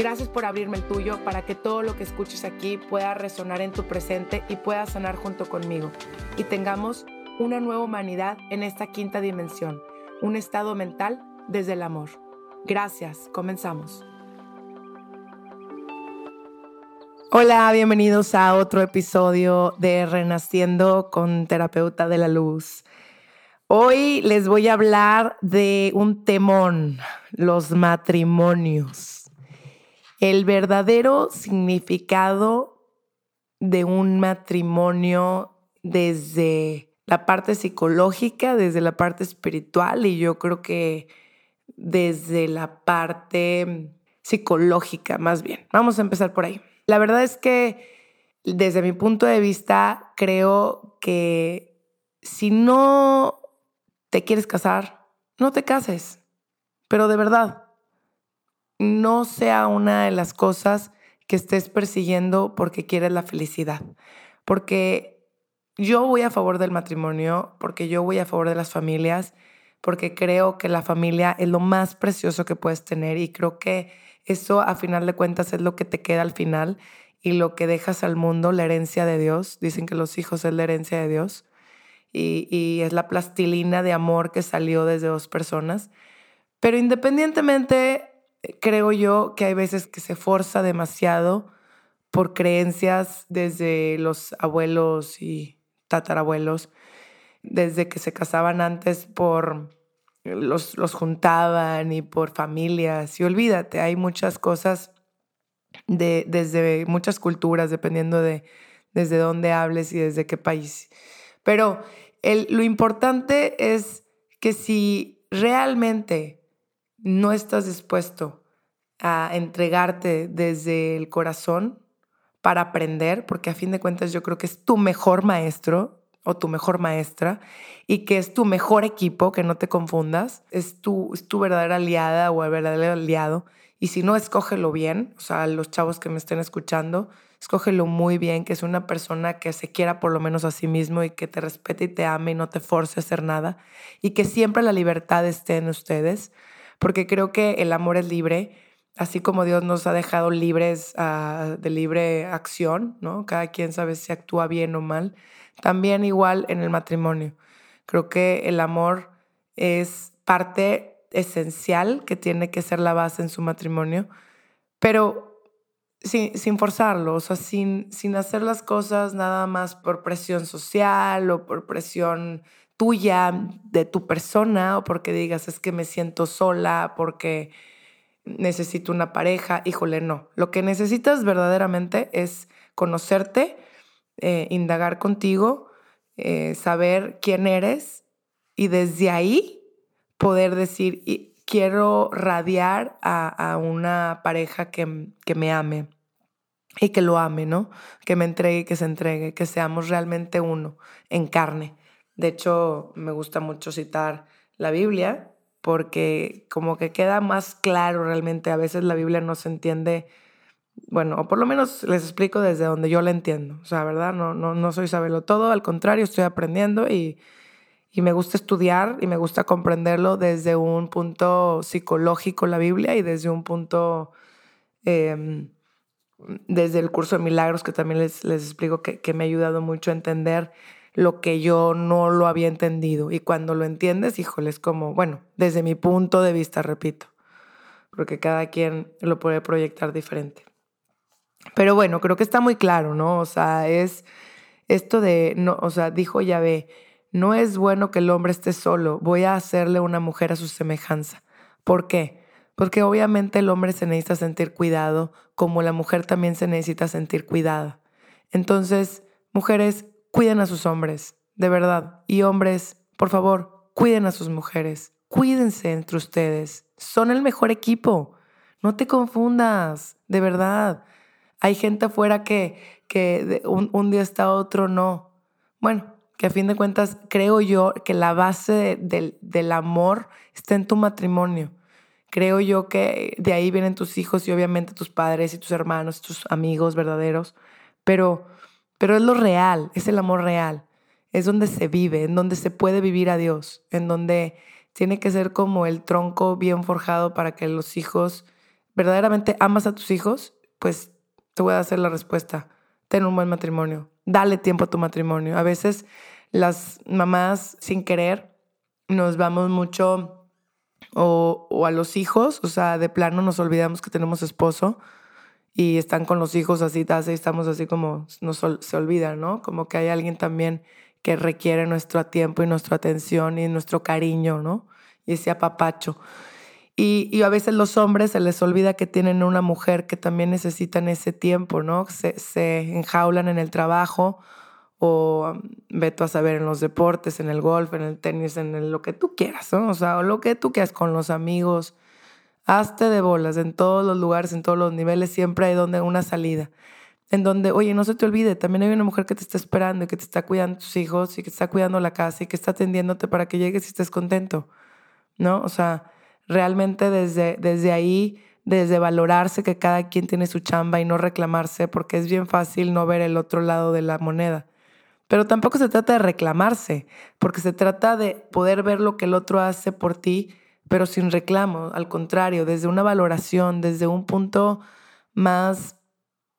Gracias por abrirme el tuyo para que todo lo que escuches aquí pueda resonar en tu presente y pueda sanar junto conmigo. Y tengamos una nueva humanidad en esta quinta dimensión, un estado mental desde el amor. Gracias, comenzamos. Hola, bienvenidos a otro episodio de Renaciendo con Terapeuta de la Luz. Hoy les voy a hablar de un temón, los matrimonios el verdadero significado de un matrimonio desde la parte psicológica, desde la parte espiritual y yo creo que desde la parte psicológica más bien. Vamos a empezar por ahí. La verdad es que desde mi punto de vista creo que si no te quieres casar, no te cases, pero de verdad no sea una de las cosas que estés persiguiendo porque quieres la felicidad. Porque yo voy a favor del matrimonio, porque yo voy a favor de las familias, porque creo que la familia es lo más precioso que puedes tener y creo que eso a final de cuentas es lo que te queda al final y lo que dejas al mundo, la herencia de Dios. Dicen que los hijos es la herencia de Dios y, y es la plastilina de amor que salió desde dos personas. Pero independientemente creo yo que hay veces que se forza demasiado por creencias desde los abuelos y tatarabuelos, desde que se casaban antes por los, los juntaban y por familias. Y olvídate, hay muchas cosas de, desde muchas culturas, dependiendo de desde dónde hables y desde qué país. Pero el, lo importante es que si realmente no estás dispuesto a entregarte desde el corazón para aprender, porque a fin de cuentas yo creo que es tu mejor maestro o tu mejor maestra y que es tu mejor equipo, que no te confundas, es tu, es tu verdadera aliada o el verdadero aliado. Y si no, escógelo bien, o sea, los chavos que me estén escuchando, escógelo muy bien, que es una persona que se quiera por lo menos a sí mismo y que te respete y te ame y no te force a hacer nada y que siempre la libertad esté en ustedes porque creo que el amor es libre, así como Dios nos ha dejado libres ah, de libre acción, ¿no? Cada quien sabe si actúa bien o mal. También igual en el matrimonio. Creo que el amor es parte esencial que tiene que ser la base en su matrimonio, pero sin, sin forzarlo, o sea, sin, sin hacer las cosas nada más por presión social o por presión tuya, de tu persona, o porque digas es que me siento sola, porque necesito una pareja. Híjole, no. Lo que necesitas verdaderamente es conocerte, eh, indagar contigo, eh, saber quién eres y desde ahí poder decir, quiero radiar a, una pareja que, que me ame y que lo ame, ¿no? Que me entregue, que se entregue, que seamos realmente uno en carne. De hecho, me gusta mucho citar la Biblia porque como que queda más claro realmente. A veces la Biblia no se entiende, bueno, o por lo menos les explico desde donde yo la entiendo. O sea, ¿verdad? No, no, no soy sabelo todo, al contrario, estoy aprendiendo y, y me gusta estudiar y me gusta comprenderlo desde un punto psicológico la Biblia y desde un punto... Em, desde el curso de milagros que también les, les explico que, que me ha ayudado mucho a entender lo que yo no lo había entendido. Y cuando lo entiendes, híjole, es como, bueno, desde mi punto de vista, repito, porque cada quien lo puede proyectar diferente. Pero bueno, creo que está muy claro, ¿no? O sea, es, esto de, no, o sea, dijo Yahvé, no es bueno que el hombre esté solo, voy a hacerle una mujer a su semejanza. ¿Por qué? Porque obviamente el hombre se necesita sentir cuidado, como la mujer también se necesita sentir cuidada. Entonces, mujeres, cuiden a sus hombres, de verdad. Y hombres, por favor, cuiden a sus mujeres. Cuídense entre ustedes. Son el mejor equipo. No te confundas, de verdad. Hay gente afuera que, que un, día está otro no. Bueno, que a fin de cuentas creo yo que la base del, del amor está en tu matrimonio. Creo yo que de ahí vienen tus hijos y obviamente tus padres y tus hermanos, tus amigos verdaderos. Pero, pero es lo real, es el amor real. Es donde se vive, en donde se puede vivir a Dios, en donde tiene que ser como el tronco bien forjado para que los hijos, verdaderamente amas a tus hijos, pues te voy a hacer la respuesta. Ten un buen matrimonio. Dale tiempo a tu matrimonio. A veces las mamás, sin querer, nos vamos mucho o, a los hijos, o sea, de plano nos olvidamos que tenemos esposo y están con los hijos así, así estamos así como nos, se olvidan, ¿no? Como que hay alguien también que requiere nuestro tiempo y nuestra atención y nuestro cariño, ¿no? Y ese apapacho. Y, a veces los hombres se les olvida que tienen una mujer que también necesitan ese tiempo, ¿no? Se, se enjaulan en el trabajo o um, veto a saber en los deportes, en el golf, en el tenis, en lo que tú quieras, ¿no? O sea, lo que tú quieras con los amigos. Hazte de bolas en todos los lugares, en todos los niveles, siempre hay donde una salida. En donde, oye, no se te olvide, también hay una mujer que te está esperando y que te está cuidando tus hijos y que está cuidando la casa y que está atendiéndote para que llegues y estés contento, ¿no? O sea, realmente desde, desde ahí, desde valorarse que cada quien tiene su chamba y no reclamarse, porque es bien fácil no ver el otro lado de la moneda. Pero tampoco se trata de reclamarse, porque se trata de poder ver lo que el otro hace por ti, pero sin reclamo, al contrario, desde una valoración, desde un punto más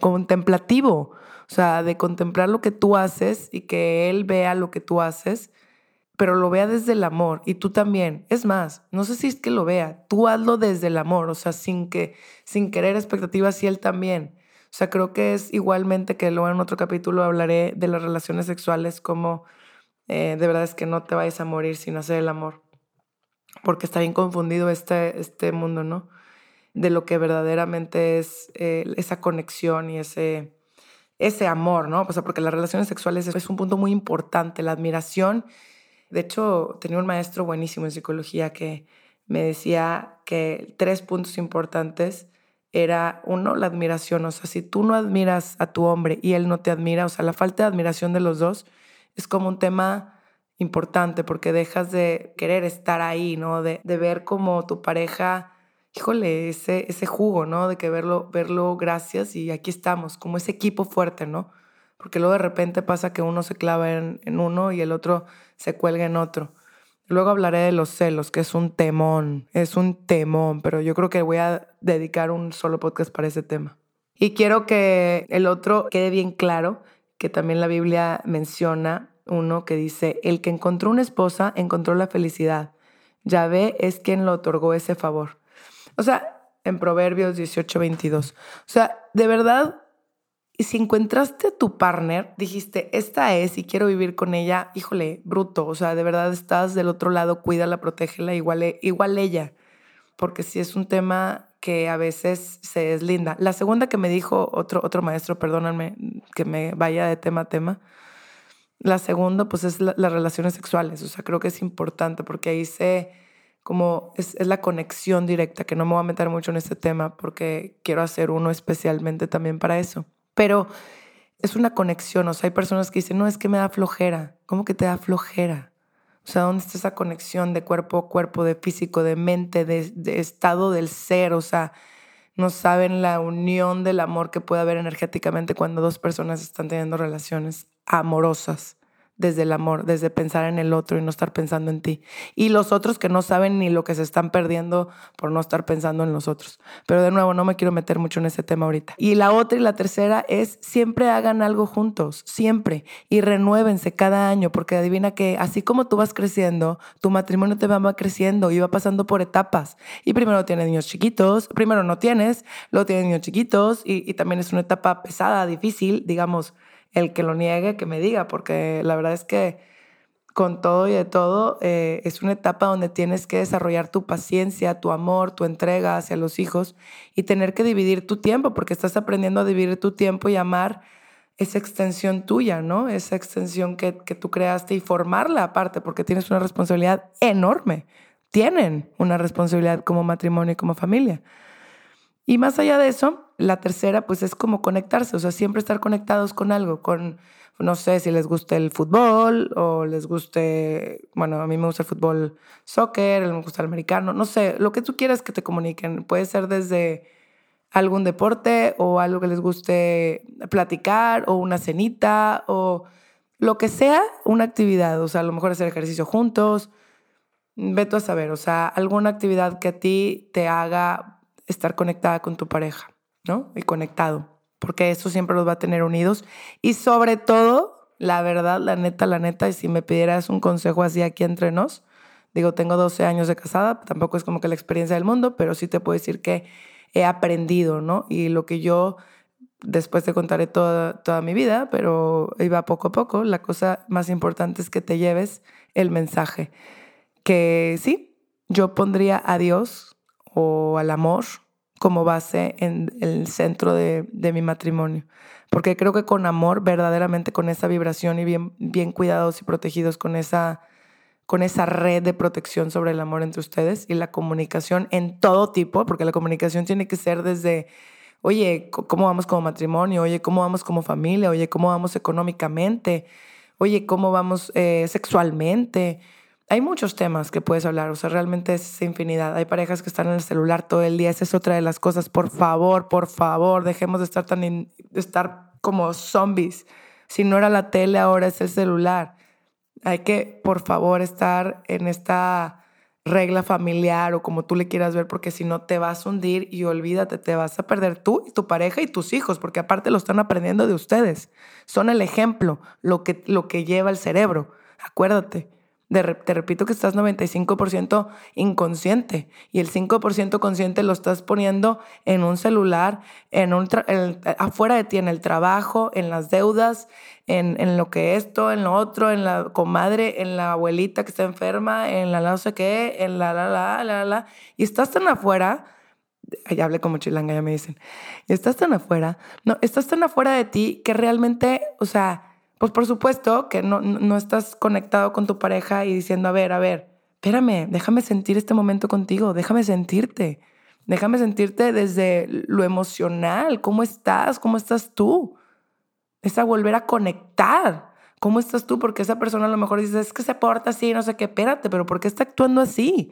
contemplativo, o sea, de contemplar lo que tú haces y que él vea lo que tú haces pero lo vea desde el amor y tú también. Es más, no sé si es que lo vea, tú hazlo desde el amor, o sea, sin que sin querer expectativas y él también. O sea, creo que es igualmente que luego en otro capítulo hablaré de las relaciones sexuales como eh, de verdad es que no te vayas a morir sin hacer el amor, porque está bien confundido este, este mundo, ¿no? De lo que verdaderamente es eh, esa conexión y ese, ese amor, ¿no? O sea, porque las relaciones sexuales es un punto muy importante, la admiración de hecho, tenía un maestro buenísimo en psicología que me decía que tres puntos importantes era uno, la admiración. O sea, si tú no admiras a tu hombre y él no te admira, o sea, la falta de admiración de los dos es como un tema importante porque dejas de querer estar ahí, ¿no? De, de ver como tu pareja, híjole, ese, ese jugo, ¿no? De que verlo, verlo, gracias y aquí estamos, como ese equipo fuerte, ¿no? porque luego de repente pasa que uno se clava en, uno y el otro se cuelga en otro. Luego hablaré de los celos, que es un temón, es un temón, pero yo creo que voy a dedicar un solo podcast para ese tema. Y quiero que el otro quede bien claro, que también la Biblia menciona uno que dice, el que encontró una esposa encontró la felicidad. Yahvé es quien le otorgó ese favor. O sea, en Proverbios 18, 22. O sea, de verdad, si encontraste a tu partner, dijiste, esta es y quiero vivir con ella, híjole, bruto, o sea, de verdad estás del otro lado, cuídala, protégela, igual, igual ella, porque si es un tema que a veces se deslinda. La segunda que me dijo otro, otro maestro, perdóname que me vaya de tema a tema, la segunda pues es las relaciones sexuales, o sea, creo que es importante porque ahí se como es, es, la conexión directa, que no me voy a meter mucho en este tema porque quiero hacer uno especialmente también para eso pero es una conexión. O sea, hay personas que dicen, no, es que me da flojera. ¿Cómo que te da flojera? O sea, ¿dónde está esa conexión de cuerpo a cuerpo, de físico, de mente, de, de estado del ser? O sea, no saben la unión del amor que puede haber energéticamente cuando dos personas están teniendo relaciones amorosas desde el amor, desde pensar en el otro y no estar pensando en ti. Y los otros que no saben ni lo que se están perdiendo por no estar pensando en los otros. Pero de nuevo, no me quiero meter mucho en ese tema ahorita. Y la otra y la tercera es siempre hagan algo juntos, siempre. Y renuévense cada año, porque adivina que así como tú vas creciendo, tu matrimonio te va creciendo y va pasando por etapas. Y primero tienes niños chiquitos, primero no tienes, luego tienes niños chiquitos y, y también es una etapa pesada, difícil, digamos El que lo niegue, que me diga, porque la verdad es que con todo y de todo, eh, es una etapa donde tienes que desarrollar tu paciencia, tu amor, tu entrega hacia los hijos y tener que dividir tu tiempo, porque estás aprendiendo a dividir tu tiempo y amar esa extensión tuya, ¿no? Esa extensión que, que tú creaste y formarla aparte, porque tienes una responsabilidad enorme. Tienen una responsabilidad como matrimonio y como familia. Y más allá de eso, la tercera, pues es como conectarse, o sea, siempre estar conectados con algo, con no sé si les guste el fútbol o les guste, bueno, a mí me gusta el fútbol soccer, me gusta el americano, no sé, lo que tú quieras que te comuniquen. Puede ser desde algún deporte o algo que les guste platicar o una cenita o lo que sea, una actividad, o sea, a lo mejor hacer ejercicio juntos, veto a saber, o sea, alguna actividad que a ti te haga estar conectada con tu pareja, ¿no? Y conectado porque eso siempre los va a tener unidos. Y sobre todo, la verdad, la neta, la neta, y si me pidieras un consejo así aquí entre nos, digo, tengo 12 años de casada, tampoco es como que la experiencia del mundo, pero sí te puedo decir que he aprendido, ¿no? Y lo que yo, después te contaré toda, toda mi vida, pero iba poco a poco, la cosa más importante es que te lleves el mensaje, que sí, yo pondría a Dios o al amor como base en el centro de, mi matrimonio. Porque creo que con amor, verdaderamente con esa vibración y bien, bien cuidados y protegidos con esa, con esa red de protección sobre el amor entre ustedes y la comunicación en todo tipo, porque la comunicación tiene que ser desde, oye, ¿cómo vamos como matrimonio? Oye, ¿cómo vamos como familia? Oye, ¿cómo vamos económicamente? Oye, ¿cómo vamos eh, sexualmente? Hay muchos temas que puedes hablar, o sea, realmente es infinidad. Hay parejas que están en el celular todo el día, esa es otra de las cosas. Por favor, por favor, dejemos de estar tan de estar como zombies. Si no era la tele, ahora es el celular. Hay que, por favor, estar en esta regla familiar o como tú le quieras ver, porque si no te vas a hundir y olvídate, te vas a perder tú y tu pareja y tus hijos, porque aparte lo están aprendiendo de ustedes. Son el ejemplo, lo que, lo que lleva el cerebro. Acuérdate te repito que estás 95% inconsciente y el 5% consciente lo estás poniendo en un celular, en un afuera de ti, en el trabajo, en las deudas, en, en, lo que esto, en lo otro, en la comadre, en la abuelita que está enferma, en la no sé qué, en la la la la la. Y estás tan afuera, ya hablé como chilanga, ya me dicen, estás tan afuera, no, estás tan afuera de ti que realmente, o sea, pues por supuesto que no, no estás conectado con tu pareja y diciendo, a ver, a ver, espérame, déjame sentir este momento contigo, déjame sentirte, déjame sentirte desde lo emocional, cómo estás, cómo estás tú. Es a volver a conectar. ¿Cómo estás tú? Porque esa persona a lo mejor dice, es que se porta así, no sé qué, espérate, pero ¿por qué está actuando así?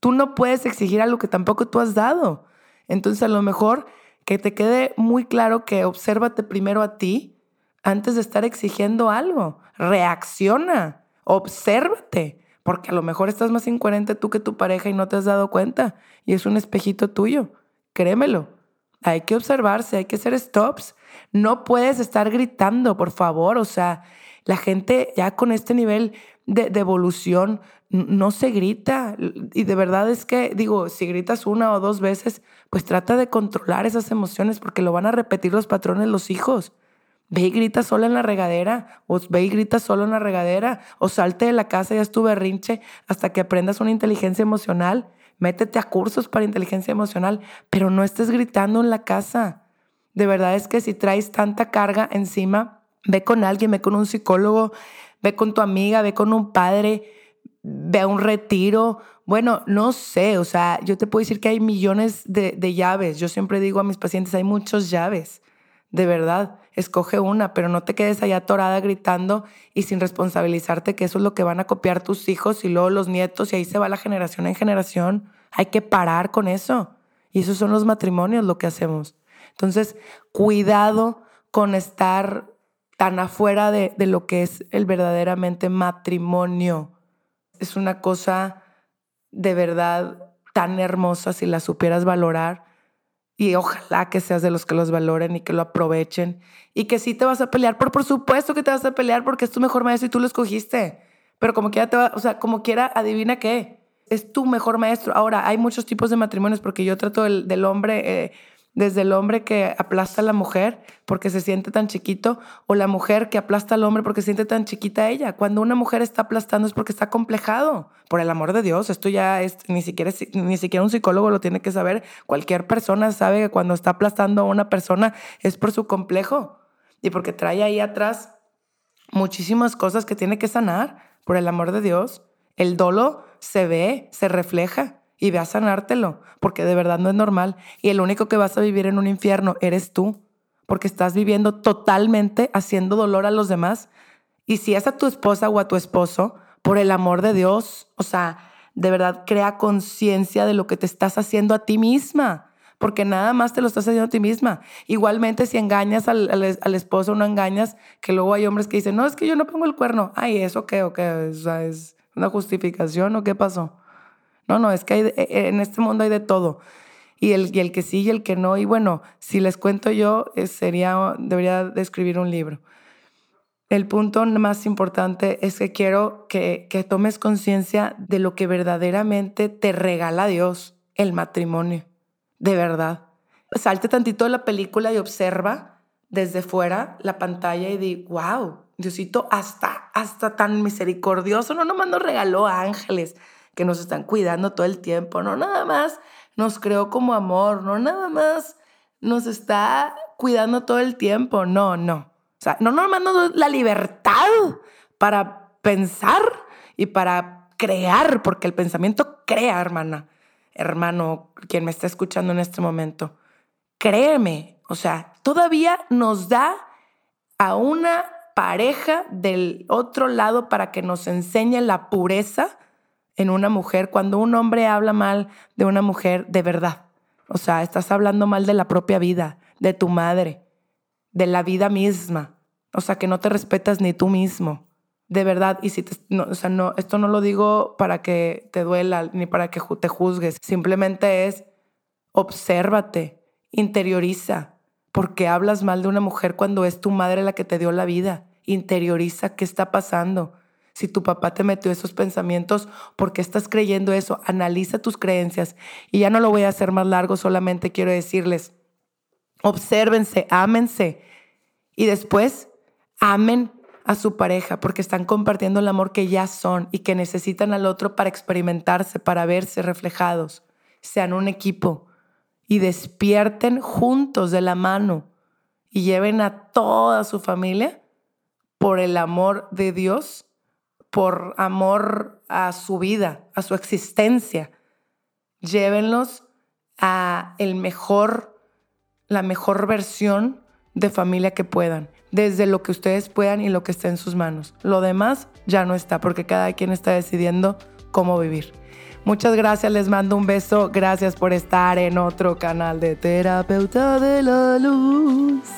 Tú no puedes exigir algo que tampoco tú has dado. Entonces a lo mejor que te quede muy claro que obsérvate primero a ti antes de estar exigiendo algo. Reacciona, obsérvate, porque a lo mejor estás más incoherente tú que tu pareja y no te has dado cuenta y es un espejito tuyo. Créemelo. Hay que observarse, hay que hacer stops. No puedes estar gritando, por favor. O sea, la gente ya con este nivel de, de, evolución no se grita. Y de verdad es que, digo, si gritas una o dos veces, pues trata de controlar esas emociones porque lo van a repetir los patrones los hijos. Ve y grita sola en la regadera, o ve y grita solo en la regadera, o salte de la casa y haz tu berrinche hasta que aprendas una inteligencia emocional. Métete a cursos para inteligencia emocional, pero no estés gritando en la casa. De verdad es que si traes tanta carga encima, ve con alguien, ve con un psicólogo, ve con tu amiga, ve con un padre, ve a un retiro. Bueno, no sé, o sea, yo te puedo decir que hay millones de, de llaves. Yo siempre digo a mis pacientes, hay muchas llaves, de verdad escoge una, pero no te quedes allá atorada gritando y sin responsabilizarte que eso es lo que van a copiar tus hijos y luego los nietos y ahí se va la generación en generación. Hay que parar con eso. Y esos son los matrimonios lo que hacemos. Entonces, cuidado con estar tan afuera de, de lo que es el verdaderamente matrimonio. Es una cosa de verdad tan hermosa si la supieras valorar y ojalá que seas de los que los valoren y que lo aprovechen. Y que sí te vas a pelear. Por, por supuesto que te vas a pelear porque es tu mejor maestro y tú lo escogiste. Pero como quiera, te va, o sea, como quiera, adivina qué. Es tu mejor maestro. Ahora, hay muchos tipos de matrimonios porque yo trato del, del hombre, eh, desde el hombre que aplasta a la mujer porque se siente tan chiquito o la mujer que aplasta al hombre porque se siente tan chiquita ella. Cuando una mujer está aplastando es porque está complejado. Por el amor de Dios, esto ya es ni siquiera ni siquiera un psicólogo lo tiene que saber. Cualquier persona sabe que cuando está aplastando a una persona es por su complejo y porque trae ahí atrás muchísimas cosas que tiene que sanar. Por el amor de Dios, el dolo se ve, se refleja y ve a sanártelo, porque de verdad no es normal. Y el único que vas a vivir en un infierno eres tú, porque estás viviendo totalmente haciendo dolor a los demás. Y si es a tu esposa o a tu esposo, por el amor de Dios, o sea, de verdad crea conciencia de lo que te estás haciendo a ti misma porque nada más te lo estás haciendo a ti misma. Igualmente, si engañas al, al, esposo o no engañas, que luego hay hombres que dicen, no, es que yo no pongo el cuerno. Ay, ¿eso qué? ¿O qué? O sea, ¿Es una justificación o qué pasó? No, no, es que hay, e, en este mundo hay de todo. Y el, y el que sí y el que no. Y bueno, si les cuento yo, eh, sería, debería de escribir un libro. El punto más importante es que quiero que, que tomes conciencia de lo que verdaderamente te regala Dios, el matrimonio. De verdad. Salte tantito de la película y observa desde fuera la pantalla y di, wow, Diosito, hasta, hasta tan misericordioso, no nomás nos regaló ángeles, que nos están cuidando todo el tiempo, no nada más nos creó como amor, no nada más nos está cuidando todo el tiempo, no, no. O sea, no nos da la libertad para pensar y para crear, porque el pensamiento crea, hermana, hermano, quien me está escuchando en este momento. Créeme, o sea, todavía nos da a una pareja del otro lado para que nos enseñe la pureza en una mujer cuando un hombre habla mal de una mujer de verdad. O sea, estás hablando mal de la propia vida, de tu madre, de la vida misma. O sea, que no te respetas ni tú mismo. De verdad, y si te, o sea, no, esto no lo digo para que te duela ni para que te juzgues, simplemente es obsérvate, interioriza, porque hablas mal de una mujer cuando es tu madre la que te dio la vida. Interioriza qué está pasando. Si tu papá te metió esos pensamientos, ¿por qué estás creyendo eso? Analiza tus creencias. Y ya no lo voy a hacer más largo, solamente quiero decirles, obsérvense, ámense. Y después, amen a su pareja porque están compartiendo el amor que ya son y que necesitan al otro para experimentarse, para verse reflejados. Sean un equipo y despierten juntos de la mano y lleven a toda su familia por el amor de Dios por amor a su vida, a su existencia. Llévenlos a el mejor, la mejor versión de familia que puedan, desde lo que ustedes puedan y lo que esté en sus manos. Lo demás ya no está, porque cada quien está decidiendo cómo vivir. Muchas gracias, les mando un beso. Gracias por estar en otro canal de Terapeuta de la Luz.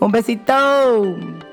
Un besito.